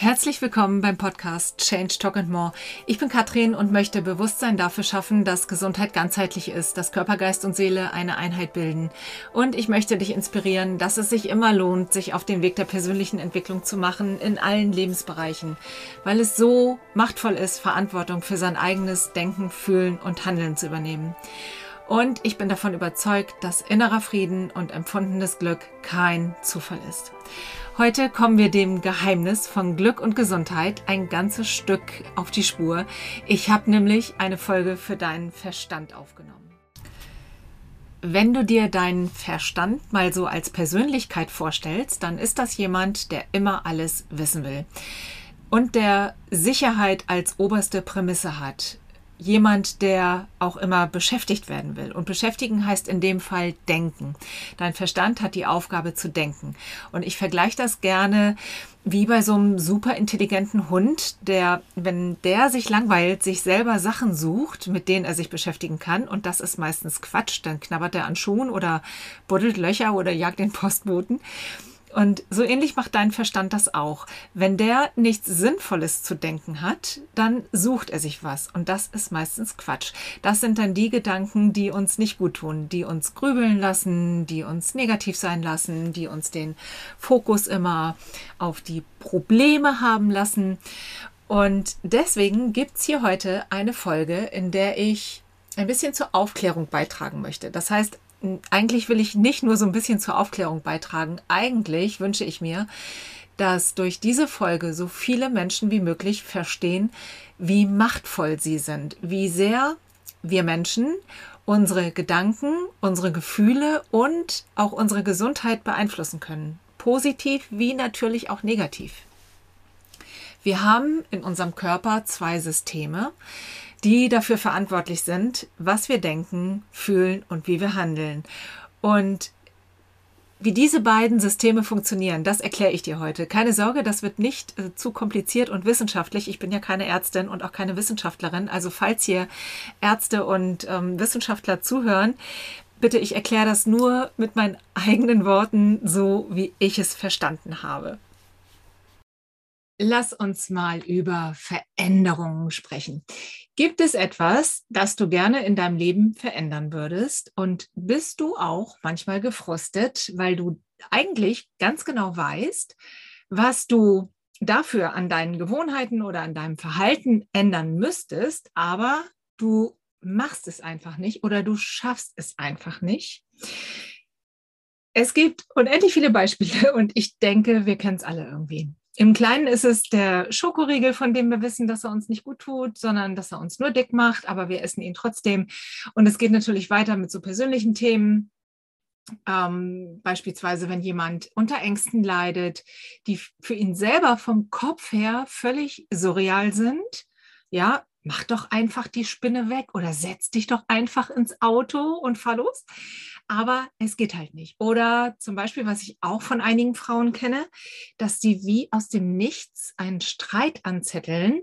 Herzlich willkommen beim Podcast Change Talk and More. Ich bin Katrin und möchte Bewusstsein dafür schaffen, dass Gesundheit ganzheitlich ist, dass Körper, Geist und Seele eine Einheit bilden. Und ich möchte dich inspirieren, dass es sich immer lohnt, sich auf den Weg der persönlichen Entwicklung zu machen in allen Lebensbereichen, weil es so machtvoll ist, Verantwortung für sein eigenes Denken, Fühlen und Handeln zu übernehmen. Und ich bin davon überzeugt, dass innerer Frieden und empfundenes Glück kein Zufall ist. Heute kommen wir dem Geheimnis von Glück und Gesundheit ein ganzes Stück auf die Spur. Ich habe nämlich eine Folge für deinen Verstand aufgenommen. Wenn du dir deinen Verstand mal so als Persönlichkeit vorstellst, dann ist das jemand, der immer alles wissen will und der Sicherheit als oberste Prämisse hat jemand, der auch immer beschäftigt werden will. Und beschäftigen heißt in dem Fall denken. Dein Verstand hat die Aufgabe zu denken. Und ich vergleiche das gerne wie bei so einem super intelligenten Hund, der, wenn der sich langweilt, sich selber Sachen sucht, mit denen er sich beschäftigen kann. Und das ist meistens Quatsch. Dann knabbert er an Schuhen oder buddelt Löcher oder jagt den Postboten. Und so ähnlich macht dein Verstand das auch. Wenn der nichts Sinnvolles zu denken hat, dann sucht er sich was. Und das ist meistens Quatsch. Das sind dann die Gedanken, die uns nicht gut tun, die uns grübeln lassen, die uns negativ sein lassen, die uns den Fokus immer auf die Probleme haben lassen. Und deswegen gibt's hier heute eine Folge, in der ich ein bisschen zur Aufklärung beitragen möchte. Das heißt, eigentlich will ich nicht nur so ein bisschen zur Aufklärung beitragen. Eigentlich wünsche ich mir, dass durch diese Folge so viele Menschen wie möglich verstehen, wie machtvoll sie sind, wie sehr wir Menschen unsere Gedanken, unsere Gefühle und auch unsere Gesundheit beeinflussen können. Positiv wie natürlich auch negativ. Wir haben in unserem Körper zwei Systeme die dafür verantwortlich sind, was wir denken, fühlen und wie wir handeln. Und wie diese beiden Systeme funktionieren, das erkläre ich dir heute. Keine Sorge, das wird nicht äh, zu kompliziert und wissenschaftlich. Ich bin ja keine Ärztin und auch keine Wissenschaftlerin. Also falls hier Ärzte und ähm, Wissenschaftler zuhören, bitte, ich erkläre das nur mit meinen eigenen Worten, so wie ich es verstanden habe. Lass uns mal über Veränderungen sprechen. Gibt es etwas, das du gerne in deinem Leben verändern würdest? Und bist du auch manchmal gefrustet, weil du eigentlich ganz genau weißt, was du dafür an deinen Gewohnheiten oder an deinem Verhalten ändern müsstest, aber du machst es einfach nicht oder du schaffst es einfach nicht? Es gibt unendlich viele Beispiele und ich denke, wir kennen es alle irgendwie. Im Kleinen ist es der Schokoriegel, von dem wir wissen, dass er uns nicht gut tut, sondern dass er uns nur dick macht, aber wir essen ihn trotzdem. Und es geht natürlich weiter mit so persönlichen Themen. Ähm, beispielsweise, wenn jemand unter Ängsten leidet, die für ihn selber vom Kopf her völlig surreal sind. Ja, mach doch einfach die Spinne weg oder setz dich doch einfach ins Auto und fahr los aber es geht halt nicht. Oder zum Beispiel, was ich auch von einigen Frauen kenne, dass sie wie aus dem Nichts einen Streit anzetteln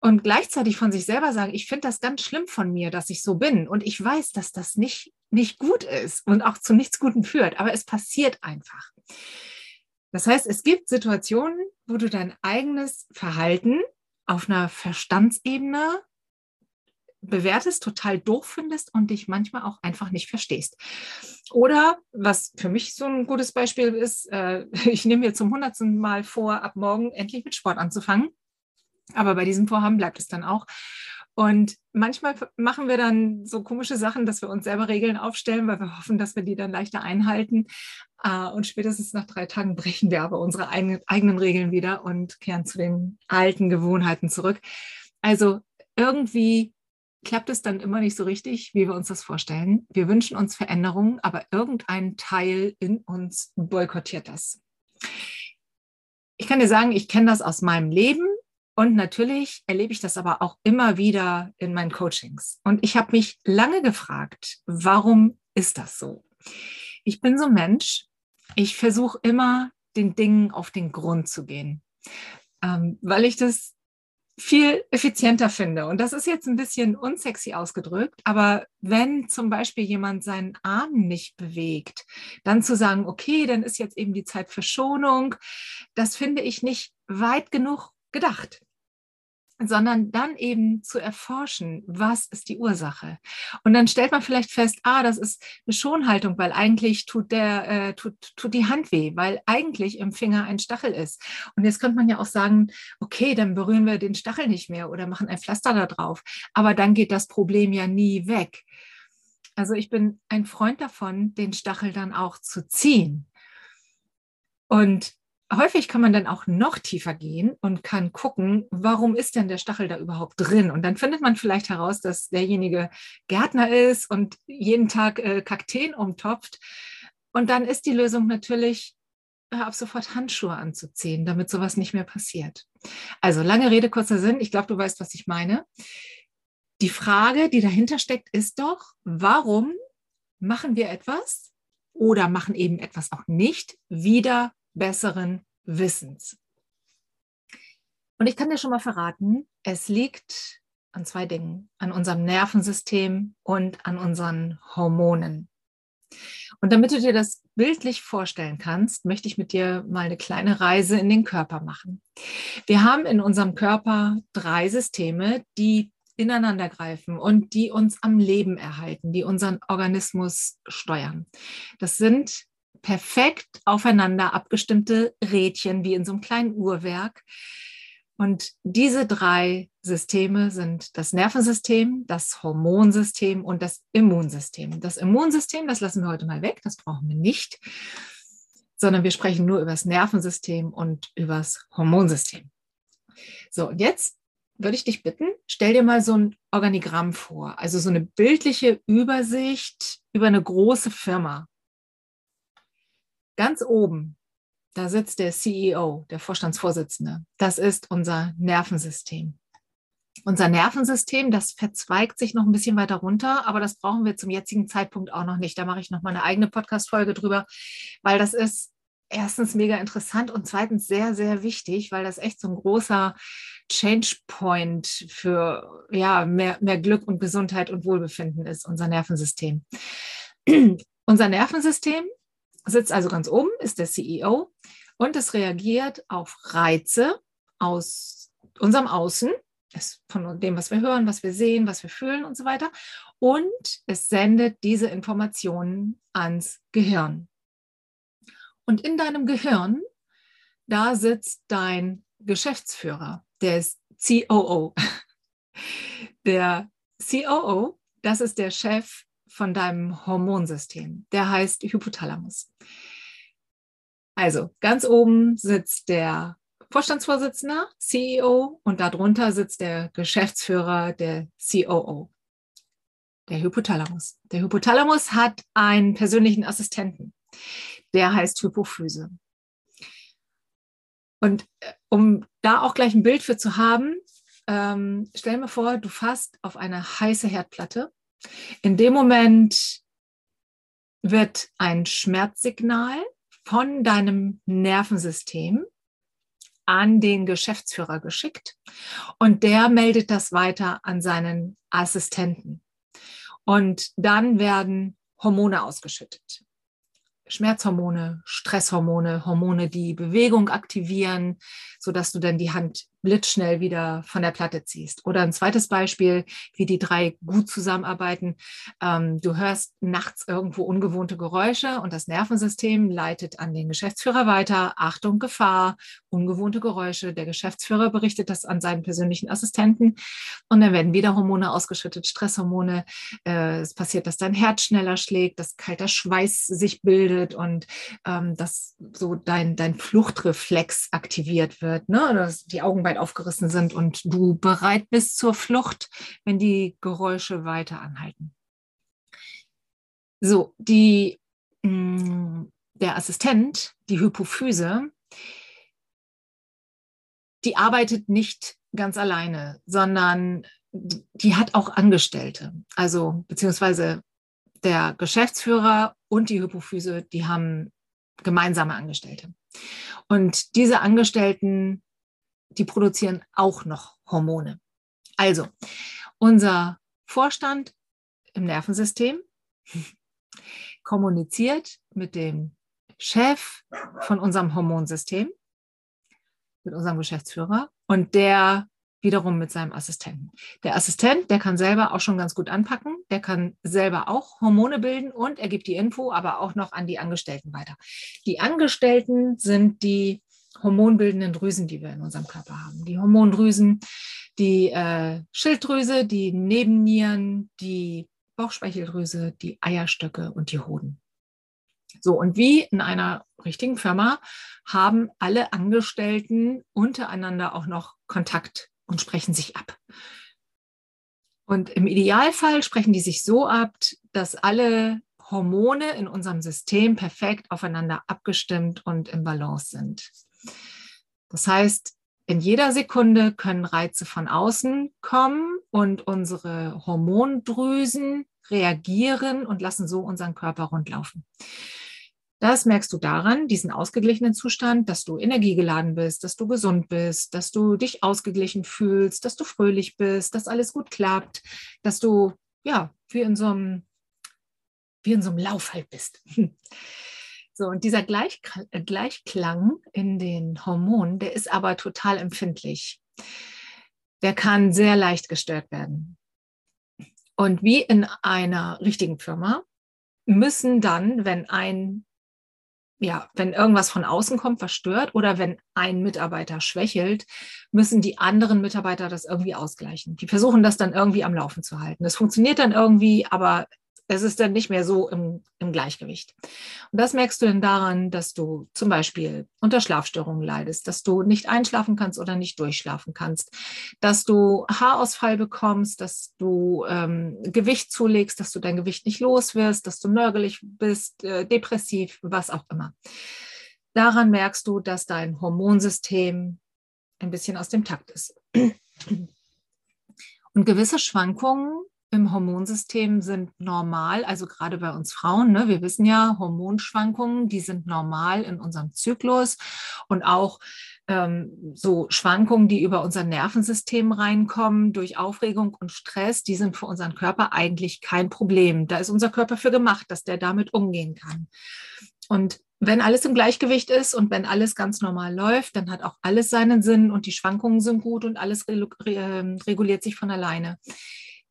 und gleichzeitig von sich selber sagen, ich finde das ganz schlimm von mir, dass ich so bin und ich weiß, dass das nicht, nicht gut ist und auch zu nichts Guten führt, aber es passiert einfach. Das heißt, es gibt Situationen, wo du dein eigenes Verhalten auf einer Verstandsebene bewertest, total doof findest und dich manchmal auch einfach nicht verstehst. Oder was für mich so ein gutes Beispiel ist, äh, ich nehme mir zum hundertsten Mal vor, ab morgen endlich mit Sport anzufangen. Aber bei diesem Vorhaben bleibt es dann auch. Und manchmal machen wir dann so komische Sachen, dass wir uns selber Regeln aufstellen, weil wir hoffen, dass wir die dann leichter einhalten. Äh, und spätestens nach drei Tagen brechen wir aber unsere eigenen Regeln wieder und kehren zu den alten Gewohnheiten zurück. Also irgendwie klappt es dann immer nicht so richtig, wie wir uns das vorstellen. Wir wünschen uns Veränderungen, aber irgendein Teil in uns boykottiert das. Ich kann dir sagen, ich kenne das aus meinem Leben und natürlich erlebe ich das aber auch immer wieder in meinen Coachings. Und ich habe mich lange gefragt, warum ist das so? Ich bin so ein Mensch, ich versuche immer den Dingen auf den Grund zu gehen, ähm, weil ich das viel effizienter finde. Und das ist jetzt ein bisschen unsexy ausgedrückt, aber wenn zum Beispiel jemand seinen Arm nicht bewegt, dann zu sagen, okay, dann ist jetzt eben die Zeit für Schonung, das finde ich nicht weit genug gedacht sondern dann eben zu erforschen, was ist die Ursache. Und dann stellt man vielleicht fest, ah, das ist eine Schonhaltung, weil eigentlich tut der, äh, tut, tut die Hand weh, weil eigentlich im Finger ein Stachel ist. Und jetzt könnte man ja auch sagen, okay, dann berühren wir den Stachel nicht mehr oder machen ein Pflaster da drauf. Aber dann geht das Problem ja nie weg. Also ich bin ein Freund davon, den Stachel dann auch zu ziehen. Und häufig kann man dann auch noch tiefer gehen und kann gucken, warum ist denn der Stachel da überhaupt drin? Und dann findet man vielleicht heraus, dass derjenige Gärtner ist und jeden Tag äh, Kakteen umtopft. Und dann ist die Lösung natürlich, hör ab sofort Handschuhe anzuziehen, damit sowas nicht mehr passiert. Also lange Rede, kurzer Sinn. Ich glaube, du weißt, was ich meine. Die Frage, die dahinter steckt, ist doch, warum machen wir etwas oder machen eben etwas auch nicht wieder besseren Wissens. Und ich kann dir schon mal verraten, es liegt an zwei Dingen, an unserem Nervensystem und an unseren Hormonen. Und damit du dir das bildlich vorstellen kannst, möchte ich mit dir mal eine kleine Reise in den Körper machen. Wir haben in unserem Körper drei Systeme, die ineinander greifen und die uns am Leben erhalten, die unseren Organismus steuern. Das sind perfekt aufeinander abgestimmte Rädchen, wie in so einem kleinen Uhrwerk. Und diese drei Systeme sind das Nervensystem, das Hormonsystem und das Immunsystem. Das Immunsystem, das lassen wir heute mal weg, das brauchen wir nicht, sondern wir sprechen nur über das Nervensystem und über das Hormonsystem. So, und jetzt würde ich dich bitten, stell dir mal so ein Organigramm vor, also so eine bildliche Übersicht über eine große Firma. Ganz oben, da sitzt der CEO, der Vorstandsvorsitzende. Das ist unser Nervensystem. Unser Nervensystem, das verzweigt sich noch ein bisschen weiter runter, aber das brauchen wir zum jetzigen Zeitpunkt auch noch nicht. Da mache ich noch mal eine eigene Podcast-Folge drüber, weil das ist erstens mega interessant und zweitens sehr, sehr wichtig, weil das echt so ein großer Change Point für ja, mehr, mehr Glück und Gesundheit und Wohlbefinden ist, unser Nervensystem. unser Nervensystem sitzt also ganz oben, ist der CEO und es reagiert auf Reize aus unserem Außen, von dem, was wir hören, was wir sehen, was wir fühlen und so weiter. Und es sendet diese Informationen ans Gehirn. Und in deinem Gehirn, da sitzt dein Geschäftsführer, der ist COO. Der COO, das ist der Chef von deinem Hormonsystem. Der heißt Hypothalamus. Also ganz oben sitzt der Vorstandsvorsitzende, CEO, und darunter sitzt der Geschäftsführer, der COO, der Hypothalamus. Der Hypothalamus hat einen persönlichen Assistenten, der heißt Hypophyse. Und äh, um da auch gleich ein Bild für zu haben, ähm, stell mir vor, du fasst auf eine heiße Herdplatte in dem Moment wird ein Schmerzsignal von deinem Nervensystem an den Geschäftsführer geschickt und der meldet das weiter an seinen Assistenten. Und dann werden Hormone ausgeschüttet. Schmerzhormone, Stresshormone, Hormone, die Bewegung aktivieren, sodass du dann die Hand blitzschnell wieder von der Platte ziehst. Oder ein zweites Beispiel, wie die drei gut zusammenarbeiten. Ähm, du hörst nachts irgendwo ungewohnte Geräusche und das Nervensystem leitet an den Geschäftsführer weiter. Achtung, Gefahr, ungewohnte Geräusche. Der Geschäftsführer berichtet das an seinen persönlichen Assistenten und dann werden wieder Hormone ausgeschüttet, Stresshormone. Äh, es passiert, dass dein Herz schneller schlägt, dass kalter Schweiß sich bildet und ähm, dass so dein, dein Fluchtreflex aktiviert wird, ne? dass die Augen weit aufgerissen sind und du bereit bist zur Flucht, wenn die Geräusche weiter anhalten. So, die, mm, der Assistent, die Hypophyse, die arbeitet nicht ganz alleine, sondern die hat auch Angestellte. Also beziehungsweise der Geschäftsführer und die Hypophyse, die haben gemeinsame Angestellte. Und diese Angestellten die produzieren auch noch Hormone. Also, unser Vorstand im Nervensystem kommuniziert mit dem Chef von unserem Hormonsystem, mit unserem Geschäftsführer und der wiederum mit seinem Assistenten. Der Assistent, der kann selber auch schon ganz gut anpacken, der kann selber auch Hormone bilden und er gibt die Info aber auch noch an die Angestellten weiter. Die Angestellten sind die hormonbildenden Drüsen, die wir in unserem Körper haben. Die Hormondrüsen, die äh, Schilddrüse, die Nebennieren, die Bauchspeicheldrüse, die Eierstöcke und die Hoden. So, und wie in einer richtigen Firma haben alle Angestellten untereinander auch noch Kontakt und sprechen sich ab. Und im Idealfall sprechen die sich so ab, dass alle Hormone in unserem System perfekt aufeinander abgestimmt und im Balance sind. Das heißt, in jeder Sekunde können Reize von außen kommen und unsere Hormondrüsen reagieren und lassen so unseren Körper rundlaufen. Das merkst du daran, diesen ausgeglichenen Zustand, dass du energiegeladen bist, dass du gesund bist, dass du dich ausgeglichen fühlst, dass du fröhlich bist, dass alles gut klappt, dass du ja wie in so einem, wie in so einem Lauf halt bist. So, und dieser Gleichklang in den Hormonen, der ist aber total empfindlich. Der kann sehr leicht gestört werden. Und wie in einer richtigen Firma müssen dann, wenn ein ja, wenn irgendwas von außen kommt, was stört oder wenn ein Mitarbeiter schwächelt, müssen die anderen Mitarbeiter das irgendwie ausgleichen. Die versuchen das dann irgendwie am Laufen zu halten. Das funktioniert dann irgendwie, aber es ist dann nicht mehr so im, im, Gleichgewicht. Und das merkst du dann daran, dass du zum Beispiel unter Schlafstörungen leidest, dass du nicht einschlafen kannst oder nicht durchschlafen kannst, dass du Haarausfall bekommst, dass du ähm, Gewicht zulegst, dass du dein Gewicht nicht los wirst, dass du nörgelig bist, äh, depressiv, was auch immer. Daran merkst du, dass dein Hormonsystem ein bisschen aus dem Takt ist. Und gewisse Schwankungen im Hormonsystem sind normal, also gerade bei uns Frauen. Ne, wir wissen ja, Hormonschwankungen, die sind normal in unserem Zyklus und auch ähm, so Schwankungen, die über unser Nervensystem reinkommen durch Aufregung und Stress, die sind für unseren Körper eigentlich kein Problem. Da ist unser Körper für gemacht, dass der damit umgehen kann. Und wenn alles im Gleichgewicht ist und wenn alles ganz normal läuft, dann hat auch alles seinen Sinn und die Schwankungen sind gut und alles ähm, reguliert sich von alleine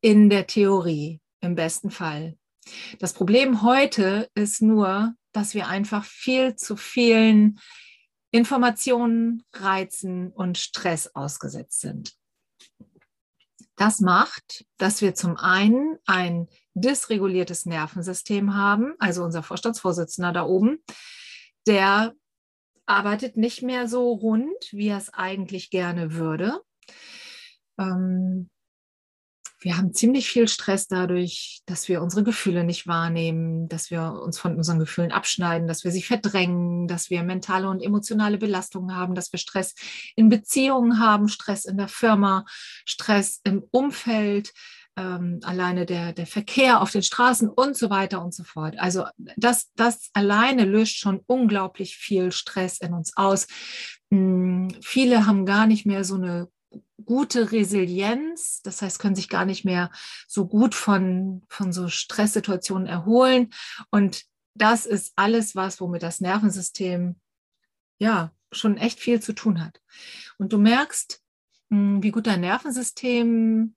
in der Theorie im besten Fall. Das Problem heute ist nur, dass wir einfach viel zu vielen Informationen, Reizen und Stress ausgesetzt sind. Das macht, dass wir zum einen ein dysreguliertes Nervensystem haben, also unser Vorstandsvorsitzender da oben, der arbeitet nicht mehr so rund, wie er es eigentlich gerne würde. Ähm, wir haben ziemlich viel Stress dadurch, dass wir unsere Gefühle nicht wahrnehmen, dass wir uns von unseren Gefühlen abschneiden, dass wir sie verdrängen, dass wir mentale und emotionale Belastungen haben, dass wir Stress in Beziehungen haben, Stress in der Firma, Stress im Umfeld, ähm, alleine der, der Verkehr auf den Straßen und so weiter und so fort. Also das, das alleine löst schon unglaublich viel Stress in uns aus. Hm, viele haben gar nicht mehr so eine gute Resilienz, das heißt, können sich gar nicht mehr so gut von, von so Stresssituationen erholen. Und das ist alles was, womit das Nervensystem ja schon echt viel zu tun hat. Und du merkst, hm, wie gut dein Nervensystem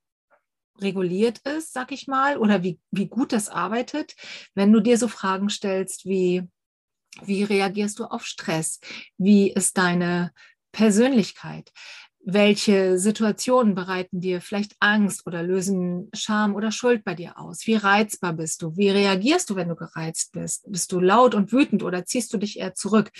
reguliert ist, sag ich mal, oder wie, wie gut das arbeitet, wenn du dir so Fragen stellst wie, wie reagierst du auf Stress? Wie ist deine Persönlichkeit? Welche Situationen bereiten dir vielleicht Angst oder lösen Scham oder Schuld bei dir aus? Wie reizbar bist du? Wie reagierst du, wenn du gereizt bist? Bist du laut und wütend oder ziehst du dich eher zurück?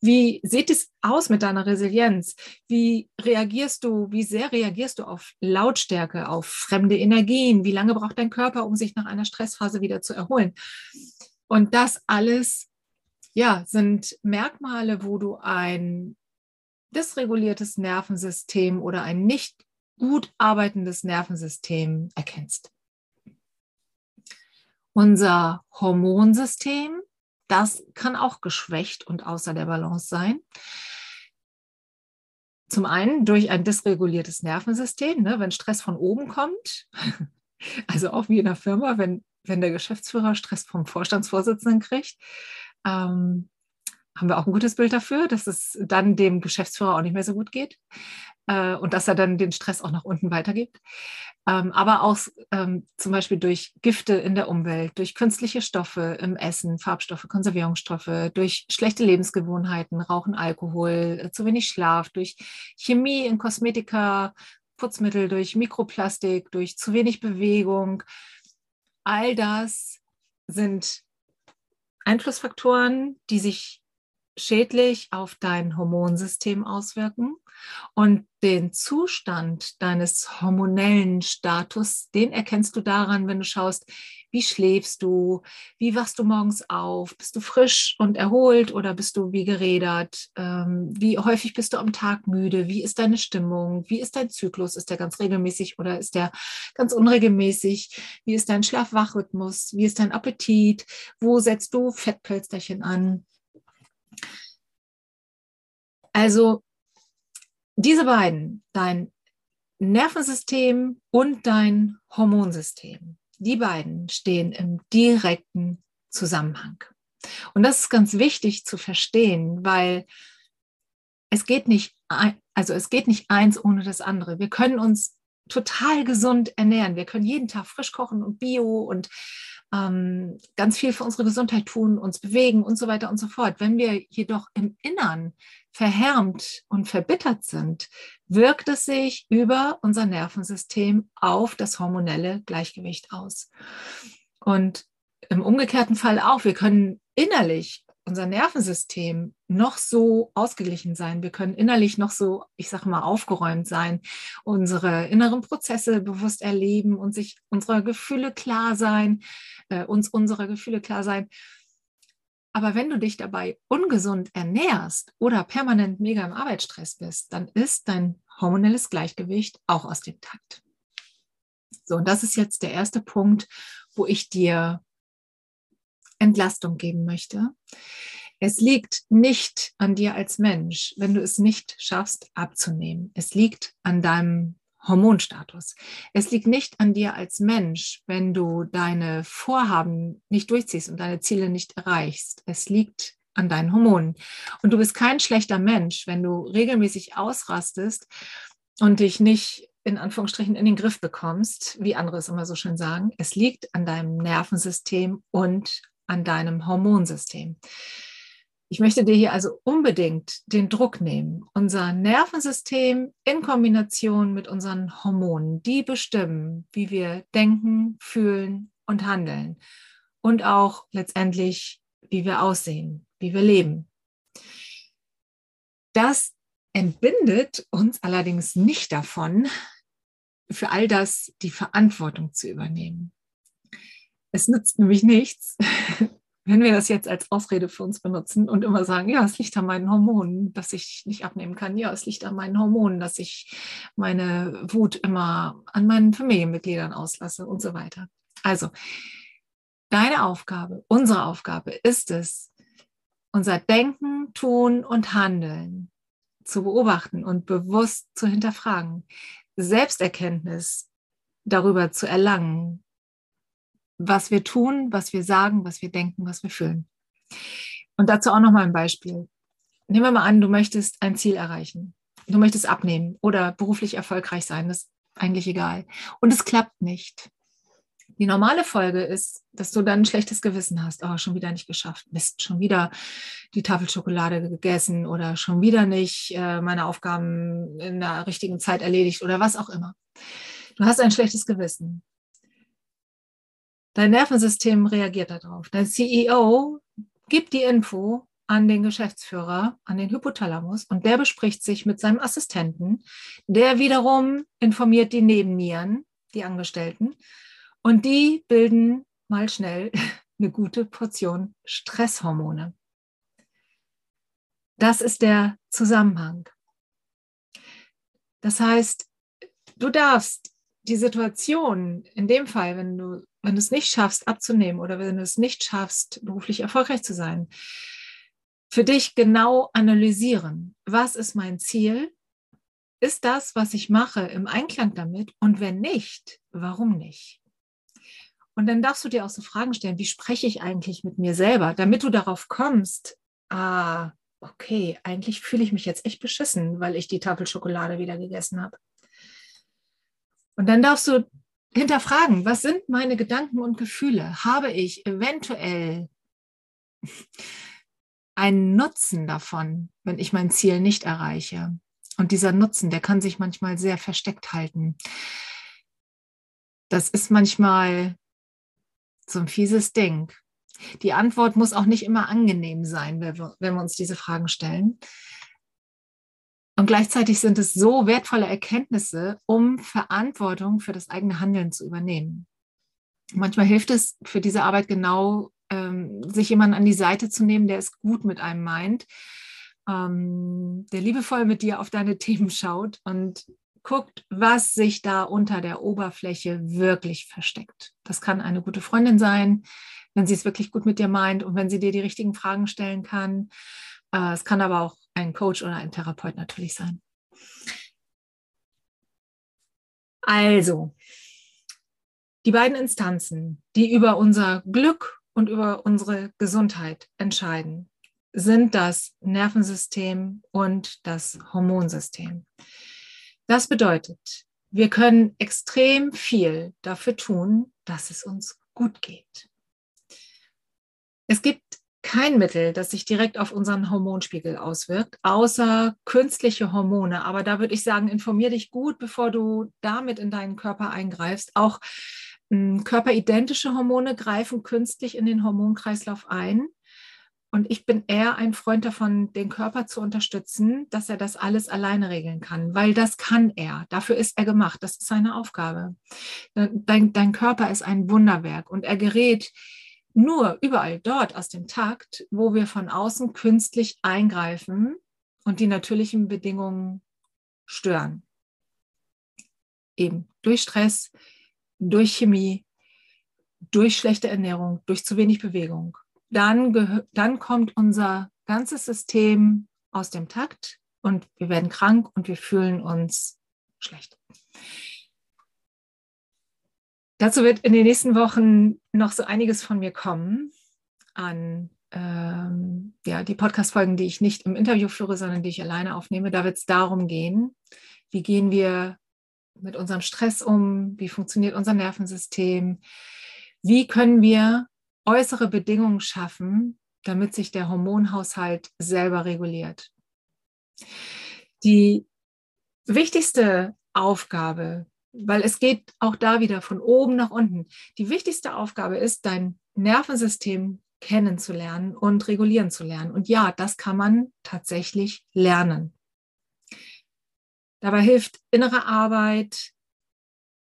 Wie sieht es aus mit deiner Resilienz? Wie reagierst du, wie sehr reagierst du auf Lautstärke, auf fremde Energien? Wie lange braucht dein Körper, um sich nach einer Stressphase wieder zu erholen? Und das alles ja, sind Merkmale, wo du ein dysreguliertes Nervensystem oder ein nicht gut arbeitendes Nervensystem erkennst. Unser Hormonsystem, das kann auch geschwächt und außer der Balance sein. zum einen durch ein dysreguliertes Nervensystem, ne, wenn Stress von oben kommt, also auch wie in der Firma, wenn, wenn der Geschäftsführer Stress vom Vorstandsvorsitzenden kriegt, ähm, haben wir auch ein gutes Bild dafür, dass es dann dem Geschäftsführer auch nicht mehr so gut geht äh, und dass er dann den Stress auch nach unten weitergibt. Ähm, aber auch ähm, zum Beispiel durch Gifte in der Umwelt, durch künstliche Stoffe im Essen, Farbstoffe, Konservierungsstoffe, durch schlechte Lebensgewohnheiten, Rauchen, Alkohol, äh, zu wenig Schlaf, durch Chemie in Kosmetika, Putzmittel, durch Mikroplastik, durch zu wenig Bewegung. All das sind Einflussfaktoren, die sich schädlich auf dein Hormonsystem auswirken. Und den Zustand deines hormonellen Status, den erkennst du daran, wenn du schaust, wie schläfst du, wie wachst du morgens auf, bist du frisch und erholt oder bist du wie gerädert, ähm, wie häufig bist du am Tag müde, wie ist deine Stimmung, wie ist dein Zyklus, ist der ganz regelmäßig oder ist der ganz unregelmäßig, wie ist dein Schlaf-Wach-Rhythmus, wie ist dein Appetit, wo setzt du Fettpölsterchen an, also diese beiden, dein Nervensystem und dein Hormonsystem, die beiden stehen im direkten Zusammenhang. Und das ist ganz wichtig zu verstehen, weil es geht nicht, also es geht nicht eins ohne das andere. Wir können uns total gesund ernähren. Wir können jeden Tag frisch kochen und bio und ähm, ganz viel für unsere Gesundheit tun, uns bewegen und so weiter und so fort. Wenn wir jedoch im Innern verhärmt und verbittert sind, wirkt es sich über unser Nervensystem auf das hormonelle Gleichgewicht aus. Und im umgekehrten Fall auch, wir können innerlich unser Nervensystem noch so ausgeglichen sein. Wir können innerlich noch so, ich sage mal, aufgeräumt sein, unsere inneren Prozesse bewusst erleben und sich unserer Gefühle klar sein, äh, uns unserer Gefühle klar sein. Aber wenn du dich dabei ungesund ernährst oder permanent mega im Arbeitsstress bist, dann ist dein hormonelles Gleichgewicht auch aus dem Takt. So, und das ist jetzt der erste Punkt, wo ich dir Entlastung geben möchte. Es liegt nicht an dir als Mensch, wenn du es nicht schaffst abzunehmen. Es liegt an deinem Hormonstatus. Es liegt nicht an dir als Mensch, wenn du deine Vorhaben nicht durchziehst und deine Ziele nicht erreichst. Es liegt an deinen Hormonen. Und du bist kein schlechter Mensch, wenn du regelmäßig ausrastest und dich nicht in Anführungsstrichen in den Griff bekommst, wie andere es immer so schön sagen. Es liegt an deinem Nervensystem und an deinem Hormonsystem. Ich möchte dir hier also unbedingt den Druck nehmen. Unser Nervensystem in Kombination mit unseren Hormonen, die bestimmen, wie wir denken, fühlen und handeln. Und auch letztendlich, wie wir aussehen, wie wir leben. Das entbindet uns allerdings nicht davon, für all das die Verantwortung zu übernehmen. Es nützt nämlich nichts, wenn wir das jetzt als Ausrede für uns benutzen und immer sagen, ja, es liegt an meinen Hormonen, dass ich nicht abnehmen kann. Ja, es liegt an meinen Hormonen, dass ich meine Wut immer an meinen Familienmitgliedern auslasse und so weiter. Also, deine Aufgabe, unsere Aufgabe ist es, unser Denken, Tun und Handeln zu beobachten und bewusst zu hinterfragen, Selbsterkenntnis darüber zu erlangen, was wir tun, was wir sagen, was wir denken, was wir fühlen. Und dazu auch nochmal ein Beispiel. Nehmen wir mal an, du möchtest ein Ziel erreichen. Du möchtest abnehmen oder beruflich erfolgreich sein. Das ist eigentlich egal. Und es klappt nicht. Die normale Folge ist, dass du dann ein schlechtes Gewissen hast. Oh, schon wieder nicht geschafft. Mist, schon wieder die Tafel Schokolade gegessen oder schon wieder nicht äh, meine Aufgaben in der richtigen Zeit erledigt oder was auch immer. Du hast ein schlechtes Gewissen. Dein Nervensystem reagiert darauf. Dein CEO gibt die Info an den Geschäftsführer, an den Hypothalamus und der bespricht sich mit seinem Assistenten. Der wiederum informiert die Nebennieren, die Angestellten, und die bilden mal schnell eine gute Portion Stresshormone. Das ist der Zusammenhang. Das heißt, du darfst die Situation, in dem Fall, wenn du wenn du es nicht schaffst, abzunehmen oder wenn du es nicht schaffst, beruflich erfolgreich zu sein, für dich genau analysieren, was ist mein Ziel ist das, was ich mache, im Einklang damit? Und wenn nicht, warum nicht? Und dann darfst du dir auch so Fragen stellen, wie spreche ich eigentlich mit mir selber, damit du darauf kommst, ah, okay, eigentlich fühle ich mich jetzt echt beschissen, weil ich die Tafel Schokolade wieder gegessen habe. Und dann darfst du hinterfragen, was sind meine Gedanken und Gefühle? Habe ich eventuell einen Nutzen davon, wenn ich mein Ziel nicht erreiche? Und dieser Nutzen, der kann sich manchmal sehr versteckt halten. Das ist manchmal so ein fieses Ding. Die Antwort muss auch nicht immer angenehm sein, wenn wir, wenn wir uns diese Fragen stellen. Und gleichzeitig sind es so wertvolle Erkenntnisse, um Verantwortung für das eigene Handeln zu übernehmen. Manchmal hilft es für diese Arbeit genau, ähm, sich jemanden an die Seite zu nehmen, der es gut mit einem meint, ähm, der liebevoll mit dir auf deine Themen schaut und guckt, was sich da unter der Oberfläche wirklich versteckt. Das kann eine gute Freundin sein, wenn sie es wirklich gut mit dir meint und wenn sie dir die richtigen Fragen stellen kann. Äh, es kann aber auch ein Coach oder ein Therapeut natürlich sein. Also, die beiden Instanzen, die über unser Glück und über unsere Gesundheit entscheiden, sind das Nervensystem und das Hormonsystem. Das bedeutet, wir können extrem viel dafür tun, dass es uns gut geht. Es gibt kein Mittel, das sich direkt auf unseren Hormonspiegel auswirkt, außer künstliche Hormone. Aber da würde ich sagen, informier dich gut, bevor du damit in deinen Körper eingreifst. Auch äh, körperidentische Hormone greifen künstlich in den Hormonkreislauf ein. Und ich bin eher ein Freund davon, den Körper zu unterstützen, dass er das alles alleine regeln kann, weil das kann er. Dafür ist er gemacht. Das ist seine Aufgabe. Dein, dein Körper ist ein Wunderwerk und er gerät nur überall dort aus dem Takt, wo wir von außen künstlich eingreifen und die natürlichen Bedingungen stören. Eben durch Stress, durch Chemie, durch schlechte Ernährung, durch zu wenig Bewegung dann, dann kommt unser ganzes System aus dem Takt und wir werden krank und wir fühlen uns schlecht. Dazu wird in den nächsten Wochen noch so einiges von mir kommen an ähm, ja, die Podcast-Folgen, die ich nicht im Interview führe, sondern die ich alleine aufnehme. Da wird es darum gehen, wie gehen wir mit unserem Stress um, wie funktioniert unser Nervensystem, wie können wir äußere Bedingungen schaffen, damit sich der Hormonhaushalt selber reguliert. Die wichtigste Aufgabe, weil es geht auch da wieder von oben nach unten, die wichtigste Aufgabe ist, dein Nervensystem kennenzulernen und regulieren zu lernen. Und ja, das kann man tatsächlich lernen. Dabei hilft innere Arbeit,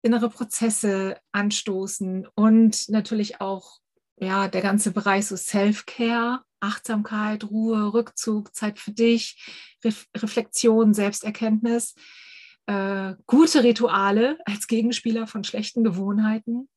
innere Prozesse anstoßen und natürlich auch ja, der ganze Bereich so Self-Care, Achtsamkeit, Ruhe, Rückzug, Zeit für dich, Ref Reflexion, Selbsterkenntnis, äh, gute Rituale als Gegenspieler von schlechten Gewohnheiten.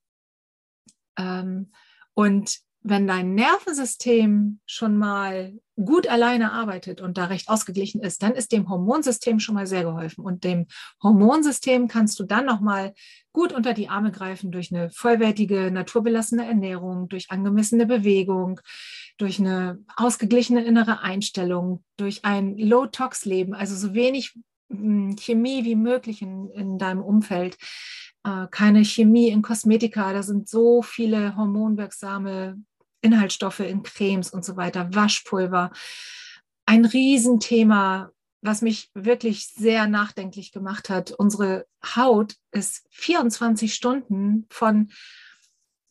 Ähm, und wenn dein Nervensystem schon mal gut alleine arbeitet und da recht ausgeglichen ist, dann ist dem Hormonsystem schon mal sehr geholfen. Und dem Hormonsystem kannst du dann noch mal gut unter die Arme greifen durch eine vollwertige, naturbelassene Ernährung, durch angemessene Bewegung, durch eine ausgeglichene innere Einstellung, durch ein Low-Tox-Leben, also so wenig Chemie wie möglich in, in deinem Umfeld äh, keine Chemie in Kosmetika, da sind so viele hormonwirksame Inhaltsstoffe in Cremes und so weiter, Waschpulver. Ein Riesenthema, was mich wirklich sehr nachdenklich gemacht hat. Unsere Haut ist 24 Stunden von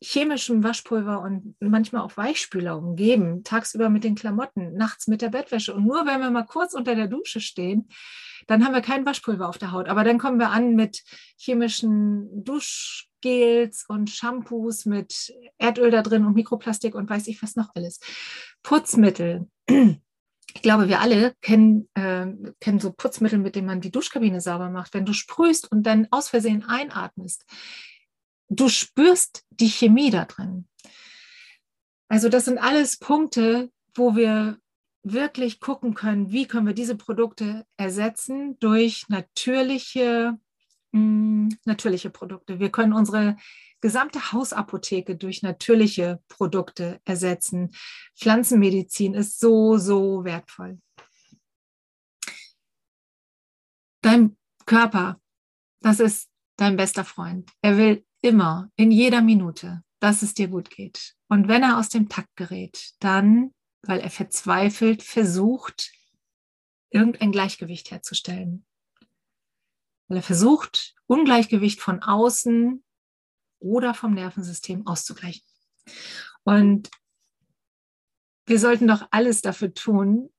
chemischem Waschpulver und manchmal auch Weichspüler umgeben, tagsüber mit den Klamotten, nachts mit der Bettwäsche. Und nur wenn wir mal kurz unter der Dusche stehen, dann haben wir kein Waschpulver auf der Haut. Aber dann kommen wir an mit chemischen Duschgels und Shampoos mit Erdöl da drin und Mikroplastik und weiß ich was noch alles. Putzmittel. Ich glaube, wir alle kennen, äh, kennen so Putzmittel, mit denen man die Duschkabine sauber macht. Wenn du sprühst und dann aus Versehen einatmest, du spürst die Chemie da drin. Also das sind alles Punkte, wo wir wirklich gucken können, wie können wir diese Produkte ersetzen durch natürliche, mm, natürliche Produkte. Wir können unsere gesamte Hausapotheke durch natürliche Produkte ersetzen. Pflanzenmedizin ist so, so wertvoll. Dein Körper, das ist dein bester Freund. Er will immer, in jeder Minute, dass es dir gut geht. Und wenn er aus dem Takt gerät, dann, weil er verzweifelt versucht, irgendein Gleichgewicht herzustellen. Weil er versucht, Ungleichgewicht von außen oder vom Nervensystem auszugleichen. Und wir sollten doch alles dafür tun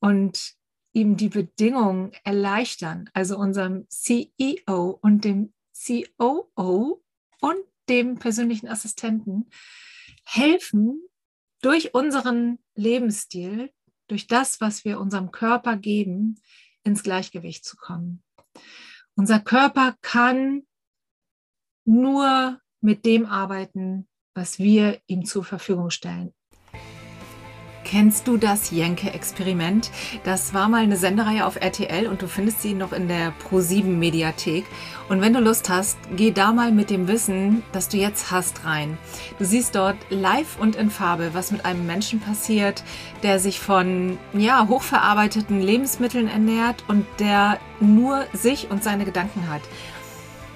und ihm die Bedingungen erleichtern, also unserem CEO und dem COO und dem persönlichen Assistenten helfen, durch unseren Lebensstil, durch das, was wir unserem Körper geben, ins Gleichgewicht zu kommen. Unser Körper kann nur mit dem arbeiten, was wir ihm zur Verfügung stellen. Kennst du das Jenke-Experiment? Das war mal eine Sendereihe auf RTL und du findest sie noch in der Pro7 Mediathek. Und wenn du Lust hast, geh da mal mit dem Wissen, das du jetzt hast, rein. Du siehst dort live und in Farbe, was mit einem Menschen passiert, der sich von ja, hochverarbeiteten Lebensmitteln ernährt und der nur sich und seine Gedanken hat.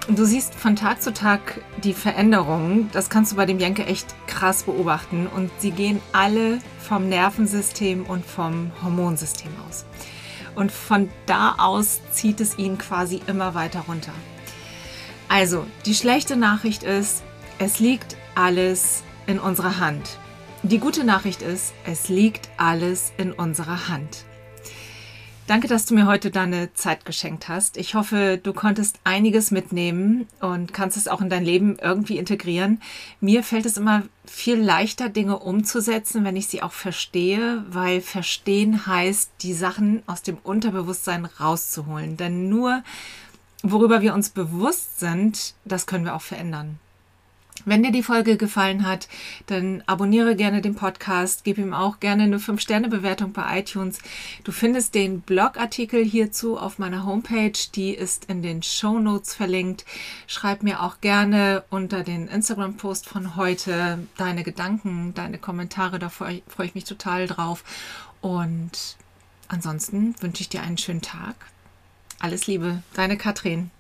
Du siehst von Tag zu Tag die Veränderungen. Das kannst du bei dem Jenke echt krass beobachten. Und sie gehen alle vom Nervensystem und vom Hormonsystem aus. Und von da aus zieht es ihn quasi immer weiter runter. Also, die schlechte Nachricht ist, es liegt alles in unserer Hand. Die gute Nachricht ist, es liegt alles in unserer Hand. Danke, dass du mir heute deine Zeit geschenkt hast. Ich hoffe, du konntest einiges mitnehmen und kannst es auch in dein Leben irgendwie integrieren. Mir fällt es immer viel leichter, Dinge umzusetzen, wenn ich sie auch verstehe, weil verstehen heißt, die Sachen aus dem Unterbewusstsein rauszuholen. Denn nur worüber wir uns bewusst sind, das können wir auch verändern. Wenn dir die Folge gefallen hat, dann abonniere gerne den Podcast, gib ihm auch gerne eine 5-Sterne-Bewertung bei iTunes. Du findest den Blogartikel hierzu auf meiner Homepage, die ist in den Show Notes verlinkt. Schreib mir auch gerne unter den Instagram-Post von heute deine Gedanken, deine Kommentare, da freue ich mich total drauf. Und ansonsten wünsche ich dir einen schönen Tag. Alles Liebe, deine Katrin.